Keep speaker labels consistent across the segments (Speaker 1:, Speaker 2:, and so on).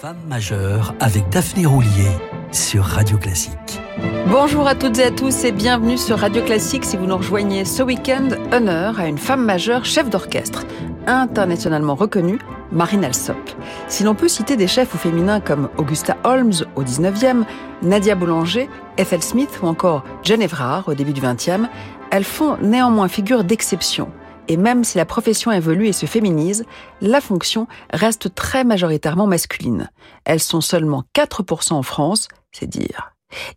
Speaker 1: Femme majeure avec Daphné Roulier sur Radio Classique.
Speaker 2: Bonjour à toutes et à tous et bienvenue sur Radio Classique si vous nous rejoignez ce week-end. Honneur à une femme majeure chef d'orchestre, internationalement reconnue, Marine Alsop. Si l'on peut citer des chefs ou féminins comme Augusta Holmes au 19e, Nadia Boulanger, Ethel Smith ou encore Jane Evrard au début du 20e, elles font néanmoins figure d'exception et même si la profession évolue et se féminise, la fonction reste très majoritairement masculine. Elles sont seulement 4% en France, c'est dire.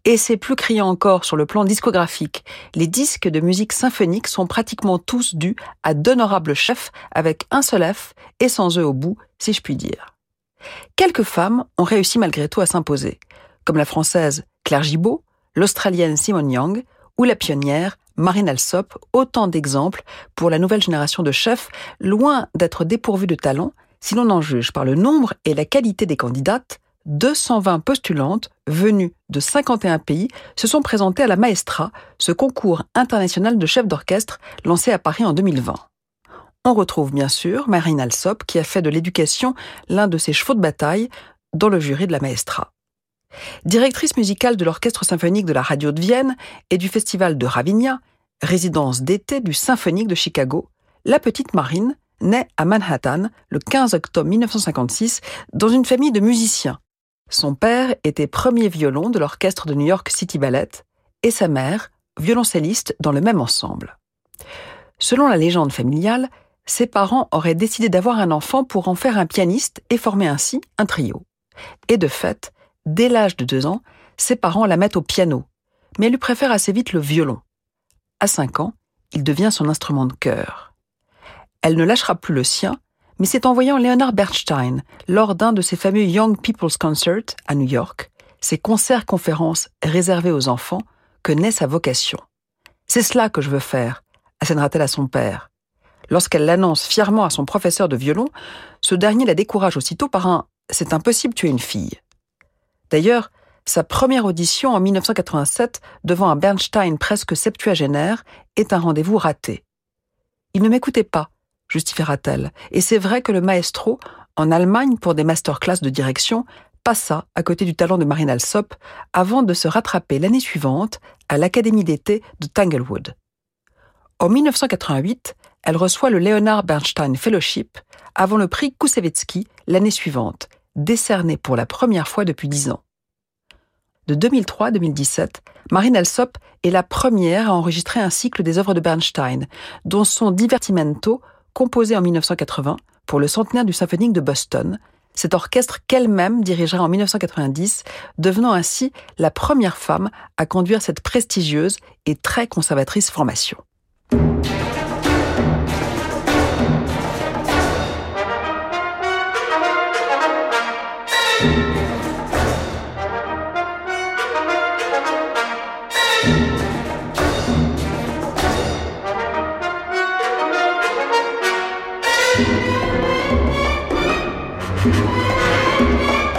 Speaker 2: Et c'est plus criant encore sur le plan discographique. Les disques de musique symphonique sont pratiquement tous dus à d'honorables chefs avec un seul F et sans eux au bout, si je puis dire. Quelques femmes ont réussi malgré tout à s'imposer, comme la française Claire Gibault, l'australienne Simone Young ou la pionnière Marine Alsop, autant d'exemples pour la nouvelle génération de chefs, loin d'être dépourvus de talent, si l'on en juge par le nombre et la qualité des candidates, 220 postulantes venues de 51 pays se sont présentées à la Maestra, ce concours international de chefs d'orchestre lancé à Paris en 2020. On retrouve bien sûr Marine Alsop qui a fait de l'éducation l'un de ses chevaux de bataille dans le jury de la Maestra. Directrice musicale de l'Orchestre symphonique de la radio de Vienne et du Festival de Ravinia, résidence d'été du Symphonique de Chicago, la petite Marine naît à Manhattan le 15 octobre 1956 dans une famille de musiciens. Son père était premier violon de l'orchestre de New York City Ballet et sa mère violoncelliste dans le même ensemble. Selon la légende familiale, ses parents auraient décidé d'avoir un enfant pour en faire un pianiste et former ainsi un trio. Et de fait, Dès l'âge de deux ans, ses parents la mettent au piano, mais elle lui préfère assez vite le violon. À cinq ans, il devient son instrument de cœur. Elle ne lâchera plus le sien, mais c'est en voyant Leonard Bernstein lors d'un de ses fameux Young People's Concerts à New York, ces concerts-conférences réservés aux enfants, que naît sa vocation. C'est cela que je veux faire, assènera-t-elle à son père. Lorsqu'elle l'annonce fièrement à son professeur de violon, ce dernier la décourage aussitôt par un C'est impossible, tu es une fille. D'ailleurs, sa première audition en 1987 devant un Bernstein presque septuagénaire est un rendez-vous raté. Il ne m'écoutait pas, justifiera-t-elle, et c'est vrai que le maestro, en Allemagne pour des masterclass de direction, passa à côté du talent de Marine Alsop avant de se rattraper l'année suivante à l'Académie d'été de Tanglewood. En 1988, elle reçoit le Leonard Bernstein Fellowship avant le prix Koussevitzky l'année suivante, décerné pour la première fois depuis dix ans. De 2003 à 2017, Marine Alsop est la première à enregistrer un cycle des œuvres de Bernstein, dont son Divertimento, composé en 1980 pour le centenaire du symphonique de Boston, cet orchestre qu'elle-même dirigera en 1990, devenant ainsi la première femme à conduire cette prestigieuse et très conservatrice formation. Música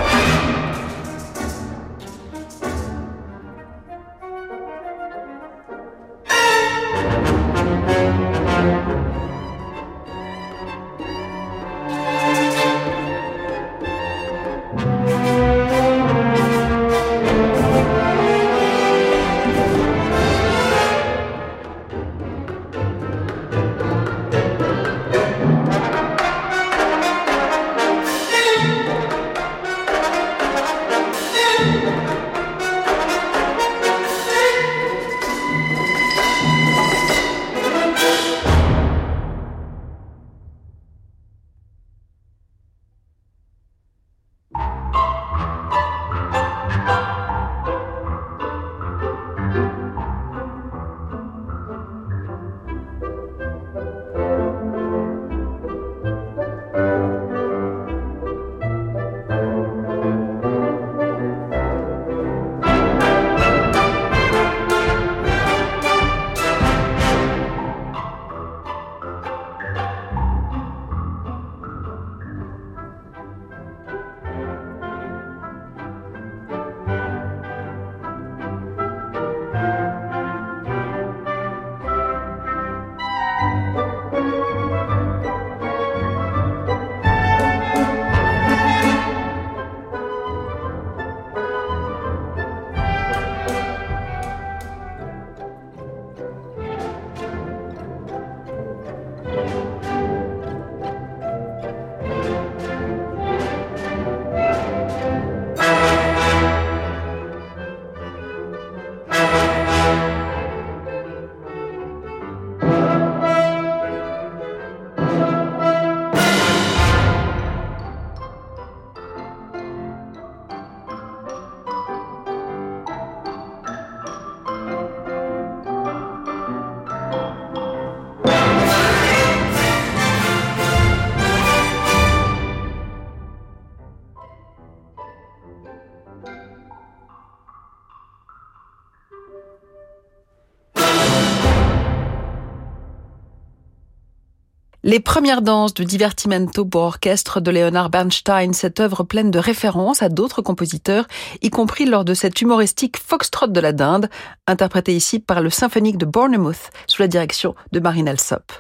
Speaker 2: Les premières danses du divertimento pour orchestre de Leonard Bernstein, cette œuvre pleine de références à d'autres compositeurs, y compris lors de cette humoristique Foxtrot de la Dinde, interprétée ici par le symphonique de Bournemouth sous la direction de Marine Alsop.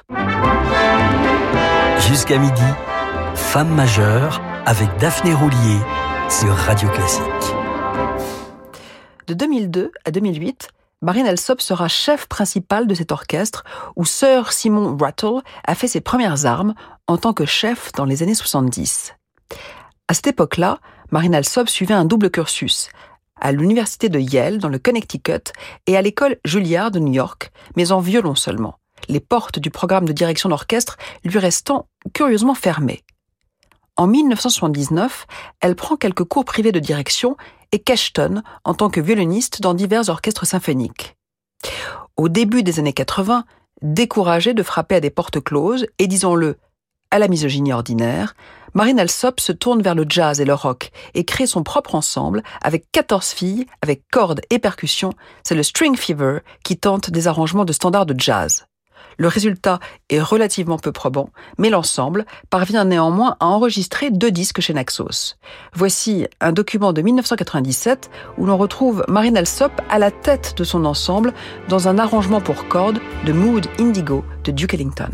Speaker 1: Jusqu'à midi, Femme majeure avec Daphné Roulier sur Radio Classique.
Speaker 2: De 2002 à 2008, Marine Alsop sera chef principal de cet orchestre où Sir Simon Rattle a fait ses premières armes en tant que chef dans les années 70. À cette époque-là, Marine Alsop suivait un double cursus à l'université de Yale dans le Connecticut et à l'école Juilliard de New York, mais en violon seulement, les portes du programme de direction d'orchestre lui restant curieusement fermées. En 1979, elle prend quelques cours privés de direction et Cashton en tant que violoniste dans divers orchestres symphoniques. Au début des années 80, découragée de frapper à des portes closes et disons-le, à la misogynie ordinaire, Marine Alsop se tourne vers le jazz et le rock et crée son propre ensemble avec 14 filles, avec cordes et percussions. C'est le String Fever qui tente des arrangements de standards de jazz. Le résultat est relativement peu probant, mais l'ensemble parvient néanmoins à enregistrer deux disques chez Naxos. Voici un document de 1997 où l'on retrouve Marine Alsop à la tête de son ensemble dans un arrangement pour cordes de Mood Indigo de Duke Ellington.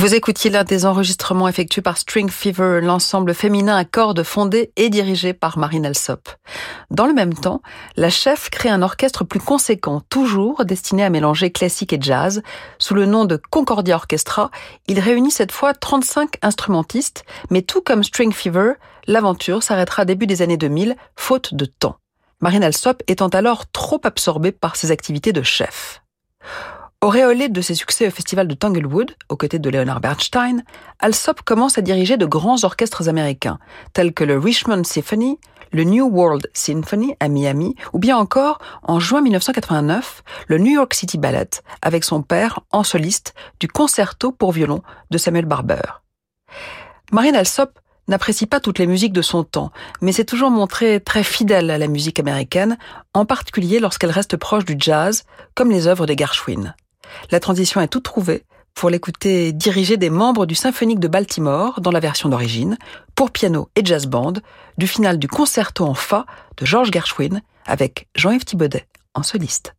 Speaker 2: Vous écoutiez l'un des enregistrements effectués par String Fever, l'ensemble féminin à cordes fondé et dirigé par Marine Alsop. Dans le même temps, la chef crée un orchestre plus conséquent, toujours destiné à mélanger classique et jazz. Sous le nom de Concordia Orchestra, il réunit cette fois 35 instrumentistes, mais tout comme String Fever, l'aventure s'arrêtera début des années 2000, faute de temps. Marine Alsop étant alors trop absorbée par ses activités de chef. Auréolé de ses succès au festival de Tanglewood, aux côtés de Leonard Bernstein, Alsop commence à diriger de grands orchestres américains, tels que le Richmond Symphony, le New World Symphony à Miami, ou bien encore, en juin 1989, le New York City Ballet, avec son père en soliste du concerto pour violon de Samuel Barber. Marine Alsop n'apprécie pas toutes les musiques de son temps, mais s'est toujours montrée très fidèle à la musique américaine, en particulier lorsqu'elle reste proche du jazz, comme les œuvres des Gershwin. La transition est toute trouvée pour l'écouter diriger des membres du Symphonique de Baltimore dans la version d'origine, pour piano et jazz band, du final du concerto en fa de George Gershwin avec Jean-Yves Thibaudet en soliste.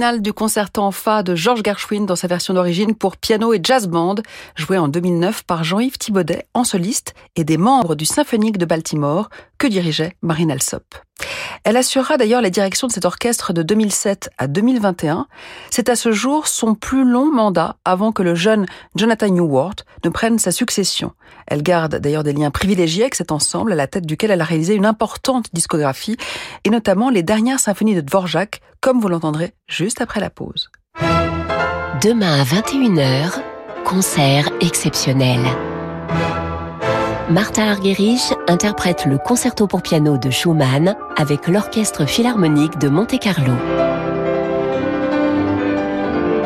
Speaker 2: Du concerto en fa de Georges Gershwin dans sa version d'origine pour piano et jazz band, joué en 2009 par Jean-Yves Thibaudet en soliste et des membres du Symphonique de Baltimore que dirigeait Marine Alsop. Elle assurera d'ailleurs la direction de cet orchestre de 2007 à 2021. C'est à ce jour son plus long mandat avant que le jeune Jonathan Newhart ne prenne sa succession. Elle garde d'ailleurs des liens privilégiés avec cet ensemble à la tête duquel elle a réalisé une importante discographie et notamment les dernières symphonies de Dvorak comme vous l'entendrez juste après la pause.
Speaker 3: Demain à 21h, concert exceptionnel. Martha Argerich interprète le concerto pour piano de Schumann avec l'Orchestre Philharmonique de Monte-Carlo.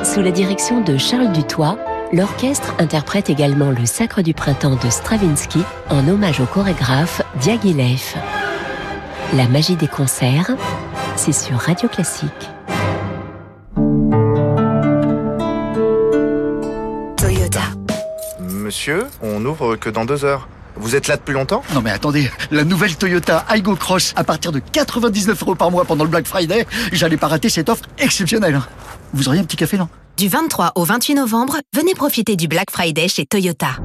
Speaker 3: Sous la direction de Charles Dutoit, l'orchestre interprète également le Sacre du printemps de Stravinsky en hommage au chorégraphe Diaghilev. La magie des concerts, c'est sur Radio Classique.
Speaker 4: Toyota.
Speaker 5: Monsieur, on n'ouvre que dans deux heures. Vous êtes là depuis longtemps
Speaker 6: Non mais attendez, la nouvelle Toyota Aygo Cross à partir de 99 euros par mois pendant le Black Friday, j'allais pas rater cette offre exceptionnelle. Vous auriez un petit café, non?
Speaker 4: Du 23 au 28 novembre, venez profiter du Black Friday chez Toyota.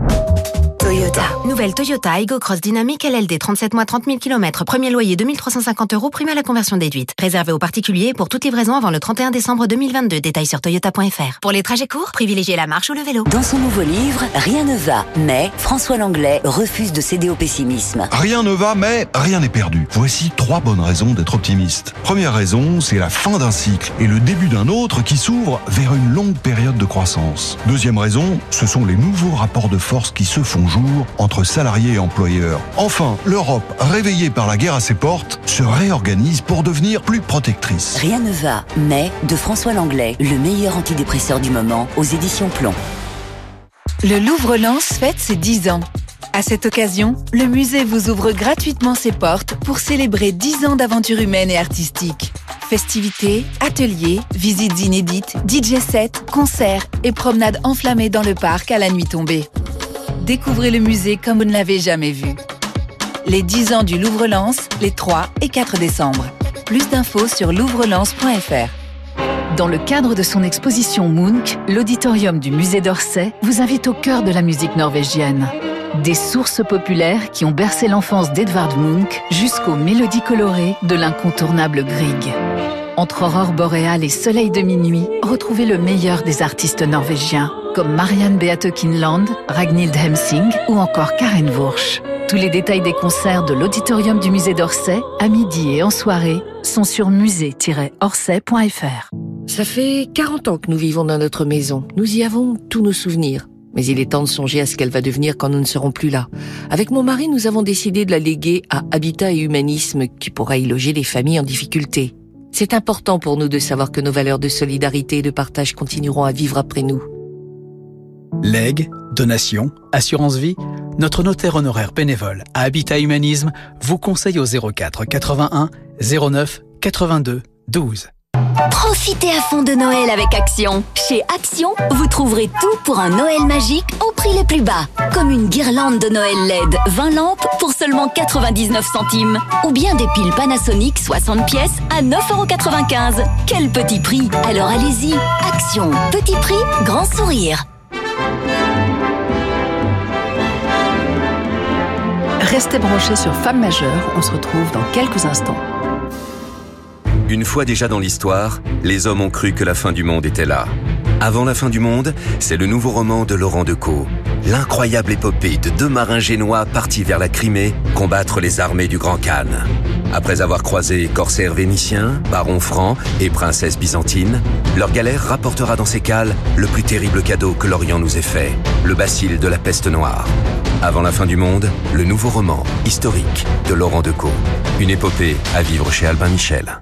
Speaker 4: Toyota. Nouvelle Toyota Aygo Cross Dynamique LLD 37 mois 30 000 km. Premier loyer 2350 euros, prime à la conversion déduite. Réservé aux particuliers pour toute livraison avant le 31 décembre 2022. Détails sur toyota.fr. Pour les trajets courts, privilégiez la marche ou le vélo.
Speaker 7: Dans son nouveau livre, Rien ne va, mais François Langlais refuse de céder au pessimisme.
Speaker 8: Rien ne va, mais rien n'est perdu. Voici trois bonnes raisons d'être optimiste. Première raison, c'est la fin d'un cycle et le début d'un autre qui s'ouvre vers une longue période de croissance. Deuxième raison, ce sont les nouveaux rapports de force qui se font jour entre salariés et employeurs. Enfin, l'Europe, réveillée par la guerre à ses portes, se réorganise pour devenir plus protectrice.
Speaker 7: Rien ne va, mais de François Langlais, le meilleur antidépresseur du moment, aux éditions Plomb.
Speaker 9: Le Louvre Lens fête ses 10 ans. À cette occasion, le musée vous ouvre gratuitement ses portes pour célébrer 10 ans d'aventure humaine et artistique. Festivités, ateliers, visites inédites, DJ sets, concerts et promenades enflammées dans le parc à la nuit tombée. Découvrez le musée comme vous ne l'avez jamais vu. Les 10 ans du Louvre-Lens, les 3 et 4 décembre. Plus d'infos sur louvrelens.fr. Dans le cadre de son exposition Munch, l'auditorium du musée d'Orsay vous invite au cœur de la musique norvégienne. Des sources populaires qui ont bercé l'enfance d'Edvard Munch jusqu'aux mélodies colorées de l'incontournable Grieg. Entre aurore boréale et soleil de minuit, retrouvez le meilleur des artistes norvégiens, comme Marianne Beate Kinland, Ragnhild Hemsing ou encore Karen Wursch. Tous les détails des concerts de l'auditorium du musée d'Orsay, à midi et en soirée, sont sur musée-orsay.fr.
Speaker 10: Ça fait 40 ans que nous vivons dans notre maison. Nous y avons tous nos souvenirs. Mais il est temps de songer à ce qu'elle va devenir quand nous ne serons plus là. Avec mon mari, nous avons décidé de la léguer à Habitat et Humanisme, qui pourra y loger les familles en difficulté. C'est important pour nous de savoir que nos valeurs de solidarité et de partage continueront à vivre après nous.
Speaker 11: Legs, donations, assurance vie, notre notaire honoraire bénévole à Habitat Humanisme vous conseille au 04 81 09 82 12.
Speaker 12: Profitez à fond de Noël avec Action. Chez Action, vous trouverez tout pour un Noël magique au prix les plus bas. Comme une guirlande de Noël LED 20 lampes pour seulement 99 centimes. Ou bien des piles Panasonic 60 pièces à 9,95€. Quel petit prix Alors allez-y. Action. Petit prix, grand sourire.
Speaker 2: Restez branchés sur Femmes majeures, on se retrouve dans quelques instants.
Speaker 13: Une fois déjà dans l'histoire, les hommes ont cru que la fin du monde était là. Avant la fin du monde, c'est le nouveau roman de Laurent Decaux. L'incroyable épopée de deux marins génois partis vers la Crimée combattre les armées du Grand Khan. Après avoir croisé corsaires vénitiens, barons francs et princesses byzantines, leur galère rapportera dans ses cales le plus terrible cadeau que l'Orient nous ait fait, le bacille de la peste noire. Avant la fin du monde, le nouveau roman historique de Laurent Decaux. Une épopée à vivre chez Albin Michel.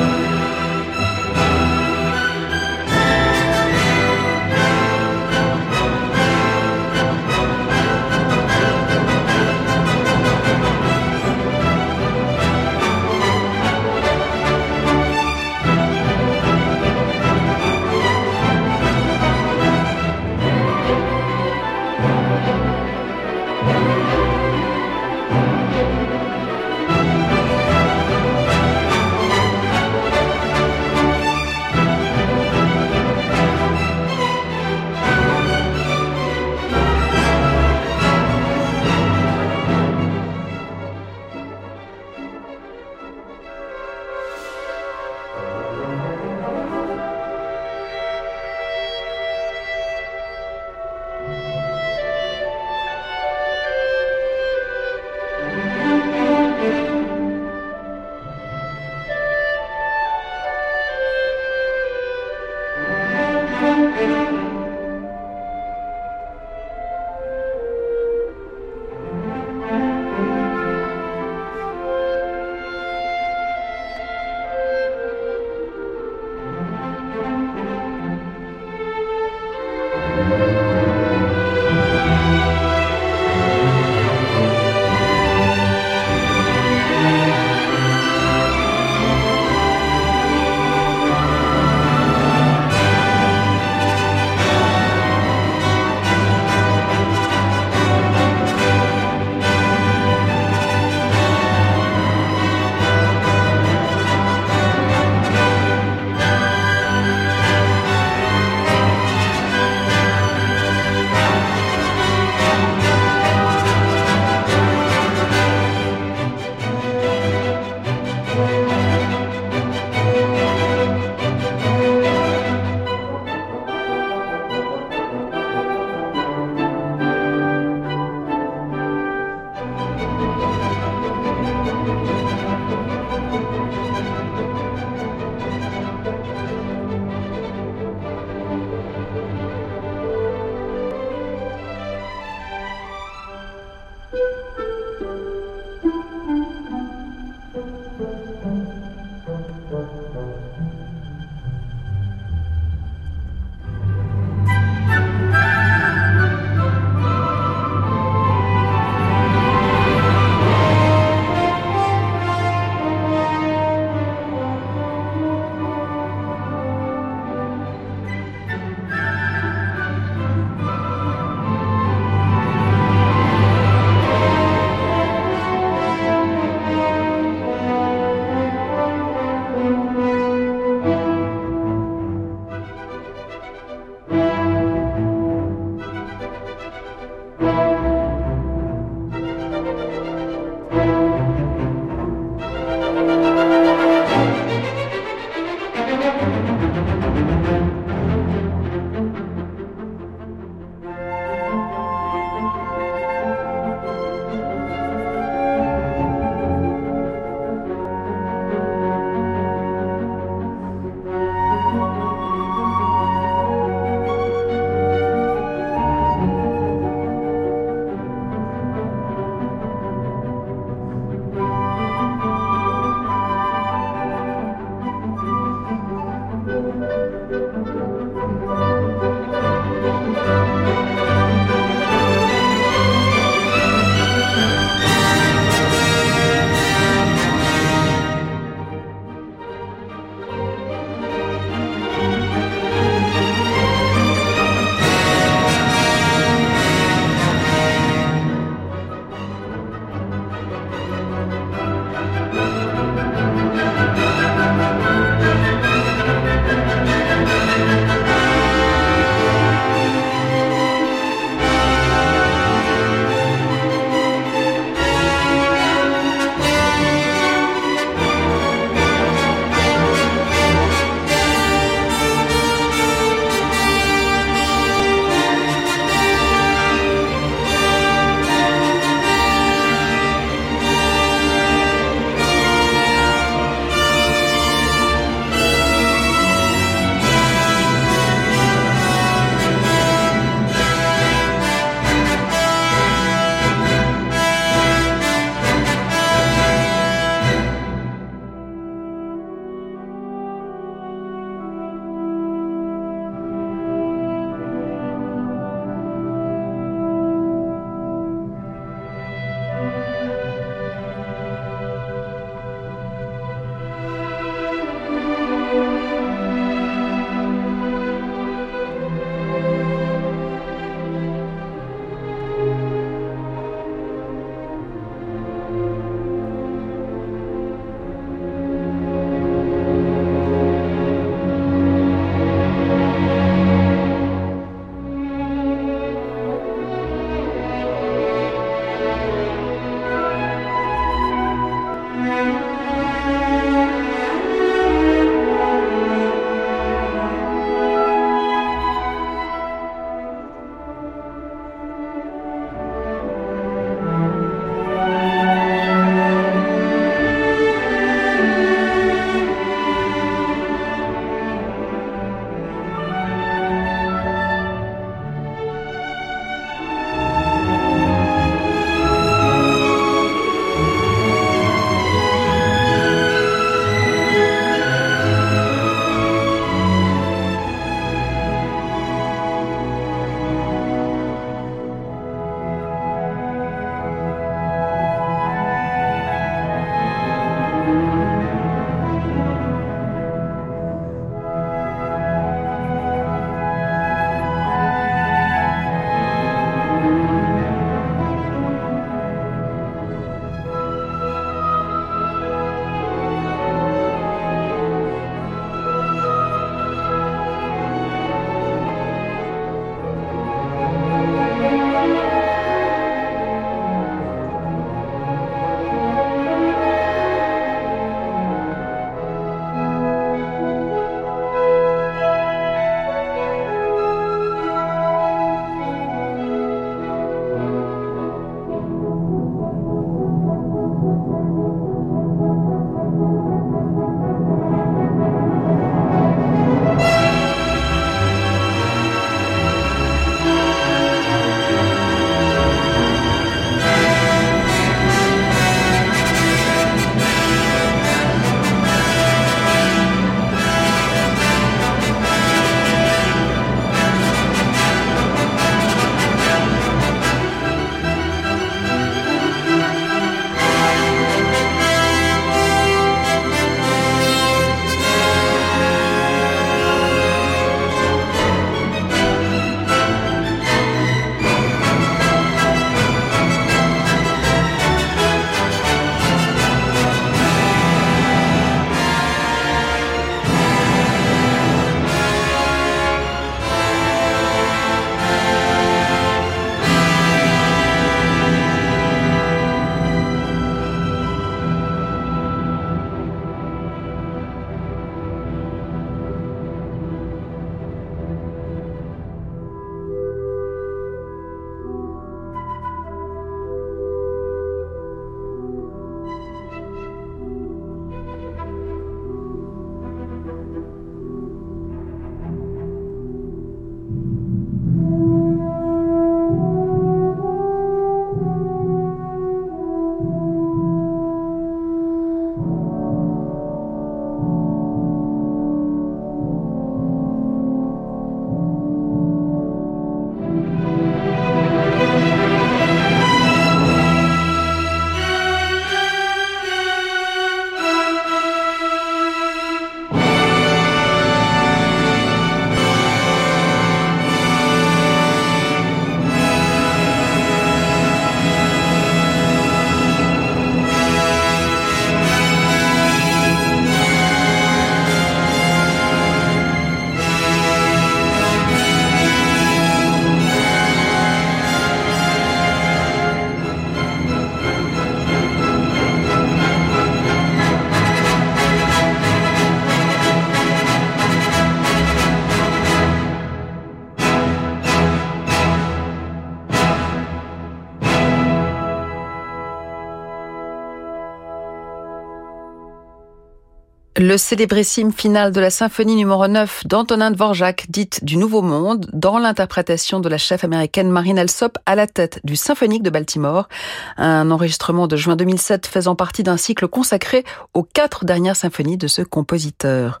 Speaker 2: Le célébrissime final de la symphonie numéro 9 d'Antonin Dvorak, dite du Nouveau Monde, dans l'interprétation de la chef américaine Marine Alsop à la tête du Symphonique de Baltimore. Un enregistrement de juin 2007 faisant partie d'un cycle consacré aux quatre dernières symphonies de ce compositeur.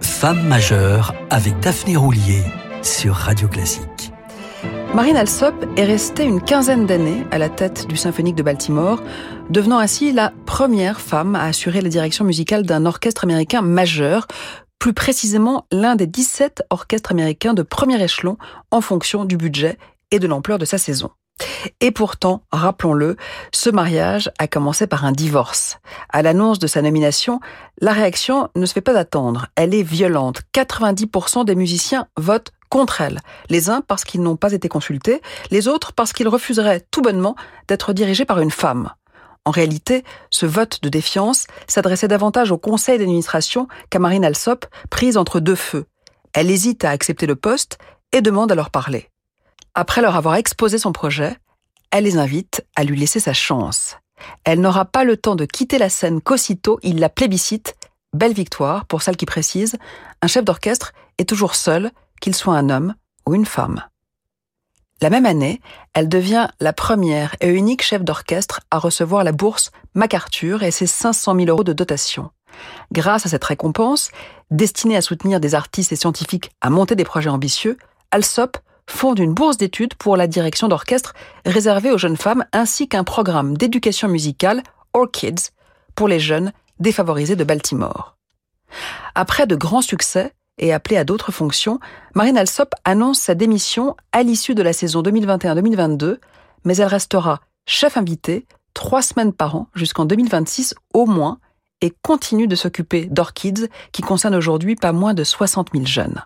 Speaker 1: Femme majeure avec Daphné Roulier sur Radio Classique.
Speaker 2: Marine Alsop est restée une quinzaine d'années à la tête du Symphonique de Baltimore, devenant ainsi la première femme à assurer la direction musicale d'un orchestre américain majeur, plus précisément l'un des 17 orchestres américains de premier échelon en fonction du budget et de l'ampleur de sa saison. Et pourtant, rappelons-le, ce mariage a commencé par un divorce. À l'annonce de sa nomination, la réaction ne se fait pas attendre. Elle est violente. 90% des musiciens votent contre elle. Les uns parce qu'ils n'ont pas été consultés, les autres parce qu'ils refuseraient tout bonnement d'être dirigés par une femme. En réalité, ce vote de défiance s'adressait davantage au conseil d'administration qu'à Marine Alsop, prise entre deux feux. Elle hésite à accepter le poste et demande à leur parler. Après leur avoir exposé son projet, elle les invite à lui laisser sa chance. Elle n'aura pas le temps de quitter la scène qu'aussitôt il la plébiscite. Belle victoire pour celle qui précise, un chef d'orchestre est toujours seul, qu'il soit un homme ou une femme. La même année, elle devient la première et unique chef d'orchestre à recevoir la bourse MacArthur et ses 500 000 euros de dotation. Grâce à cette récompense, destinée à soutenir des artistes et scientifiques à monter des projets ambitieux, Alsop fonde une bourse d'études pour la direction d'orchestre réservée aux jeunes femmes ainsi qu'un programme d'éducation musicale Orchids pour les jeunes défavorisés de Baltimore. Après de grands succès et appelée à d'autres fonctions, Marine Alsop annonce sa démission à l'issue de la saison 2021-2022, mais elle restera chef invité trois semaines par an jusqu'en 2026 au moins et continue de s'occuper d'Orchids qui concerne aujourd'hui pas moins de 60 000 jeunes.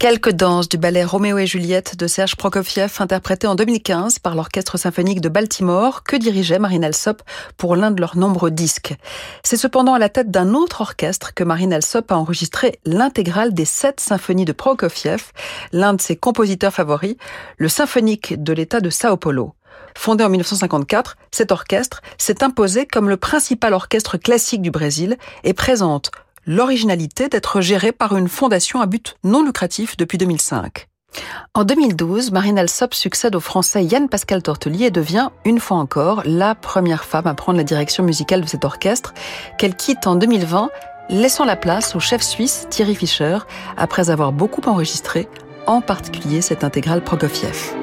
Speaker 2: Quelques danses du ballet Roméo et Juliette de Serge Prokofiev interprétées en 2015 par l'Orchestre symphonique de Baltimore que dirigeait Marine Alsop pour l'un de leurs nombreux disques. C'est cependant à la tête d'un autre orchestre que Marine Alsop a enregistré l'intégrale des sept symphonies de Prokofiev, l'un de ses compositeurs favoris, le symphonique de l'État de Sao Paulo. Fondé en 1954, cet orchestre s'est imposé comme le principal orchestre classique du Brésil et présente l'originalité d'être géré par une fondation à but non lucratif depuis 2005. En 2012, Marine Alsop succède au français Yann Pascal Tortelier et devient, une fois encore, la première femme à prendre la direction musicale de cet orchestre, qu'elle quitte en 2020, laissant la place au chef suisse Thierry Fischer, après avoir beaucoup enregistré, en particulier cette intégrale Prokofiev.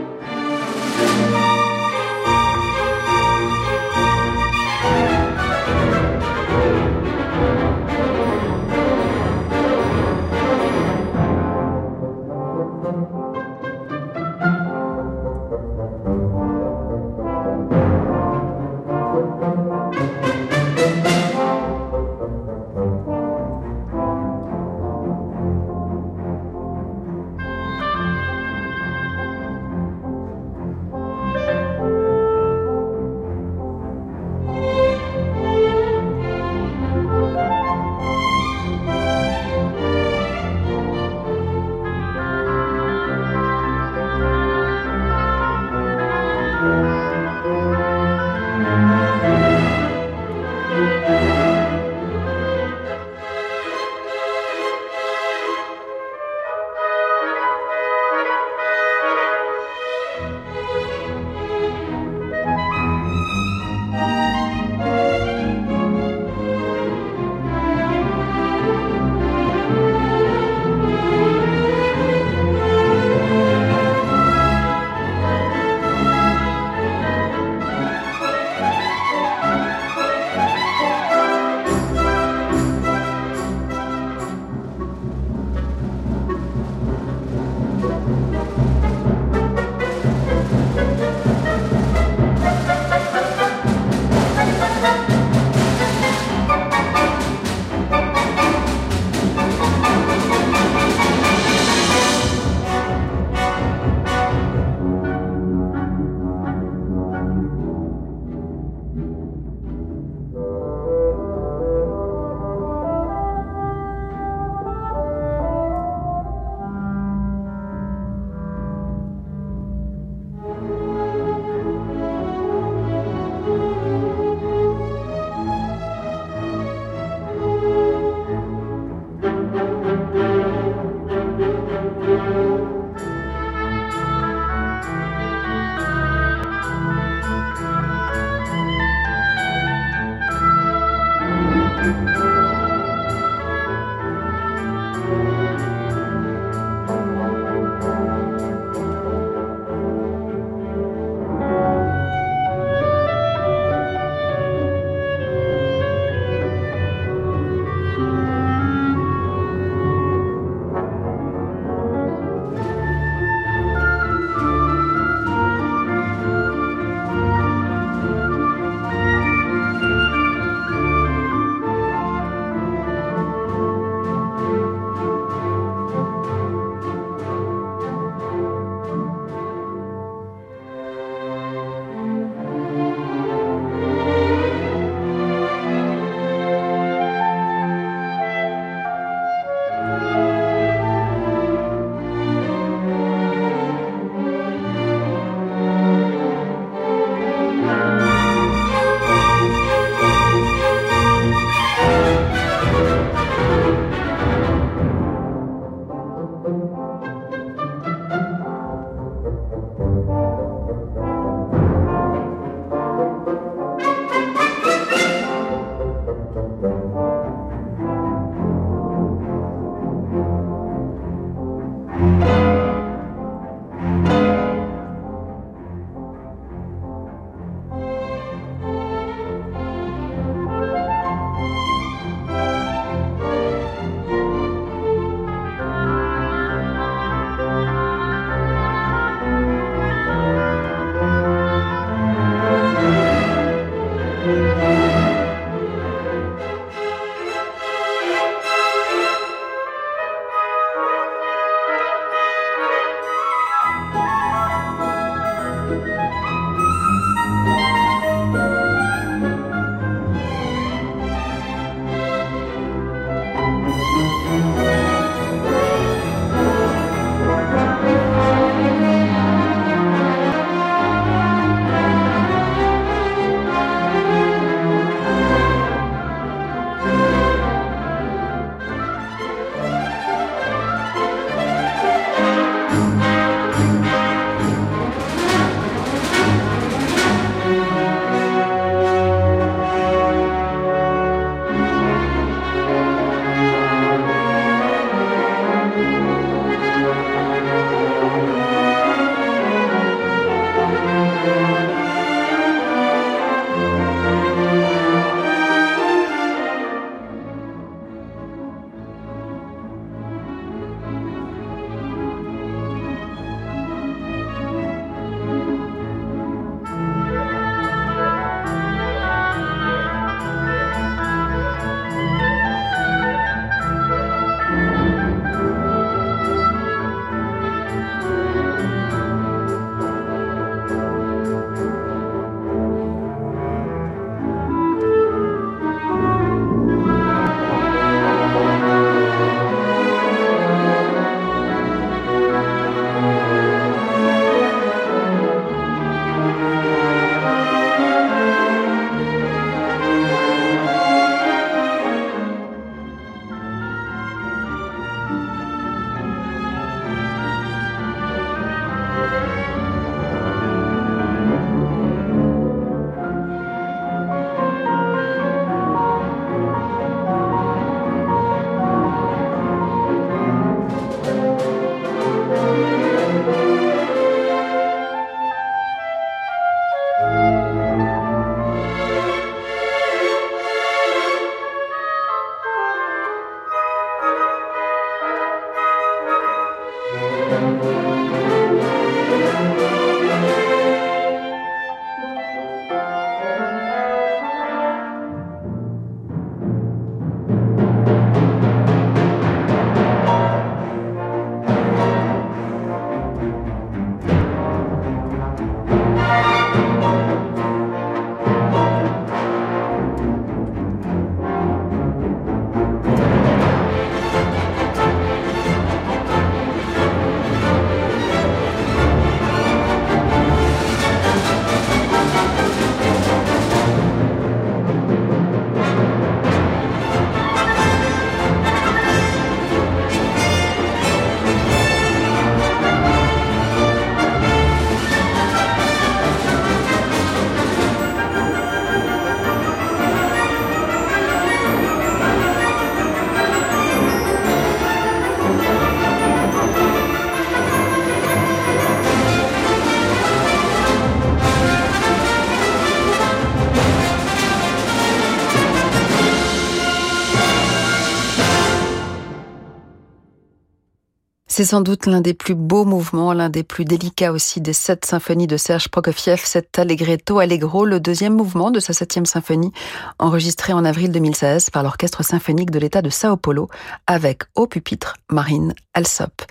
Speaker 2: C'est sans doute l'un des plus beaux mouvements, l'un des plus délicats aussi des sept symphonies de Serge Prokofiev, cet Allegretto Allegro, le deuxième mouvement de sa septième symphonie, enregistré en avril 2016 par l'Orchestre symphonique de l'État de Sao Paulo, avec au pupitre Marine Alsop.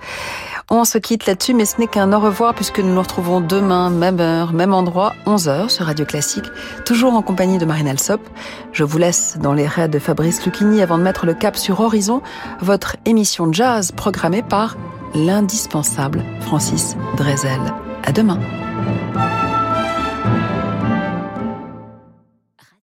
Speaker 2: On se quitte là-dessus, mais ce n'est qu'un au revoir puisque nous nous retrouvons demain, même heure, même endroit, 11h sur Radio Classique, toujours en compagnie de Marine Alsop. Je vous laisse dans les raids de Fabrice Lucchini avant de mettre le cap sur Horizon, votre émission jazz programmée par l'indispensable Francis Drezel. À demain.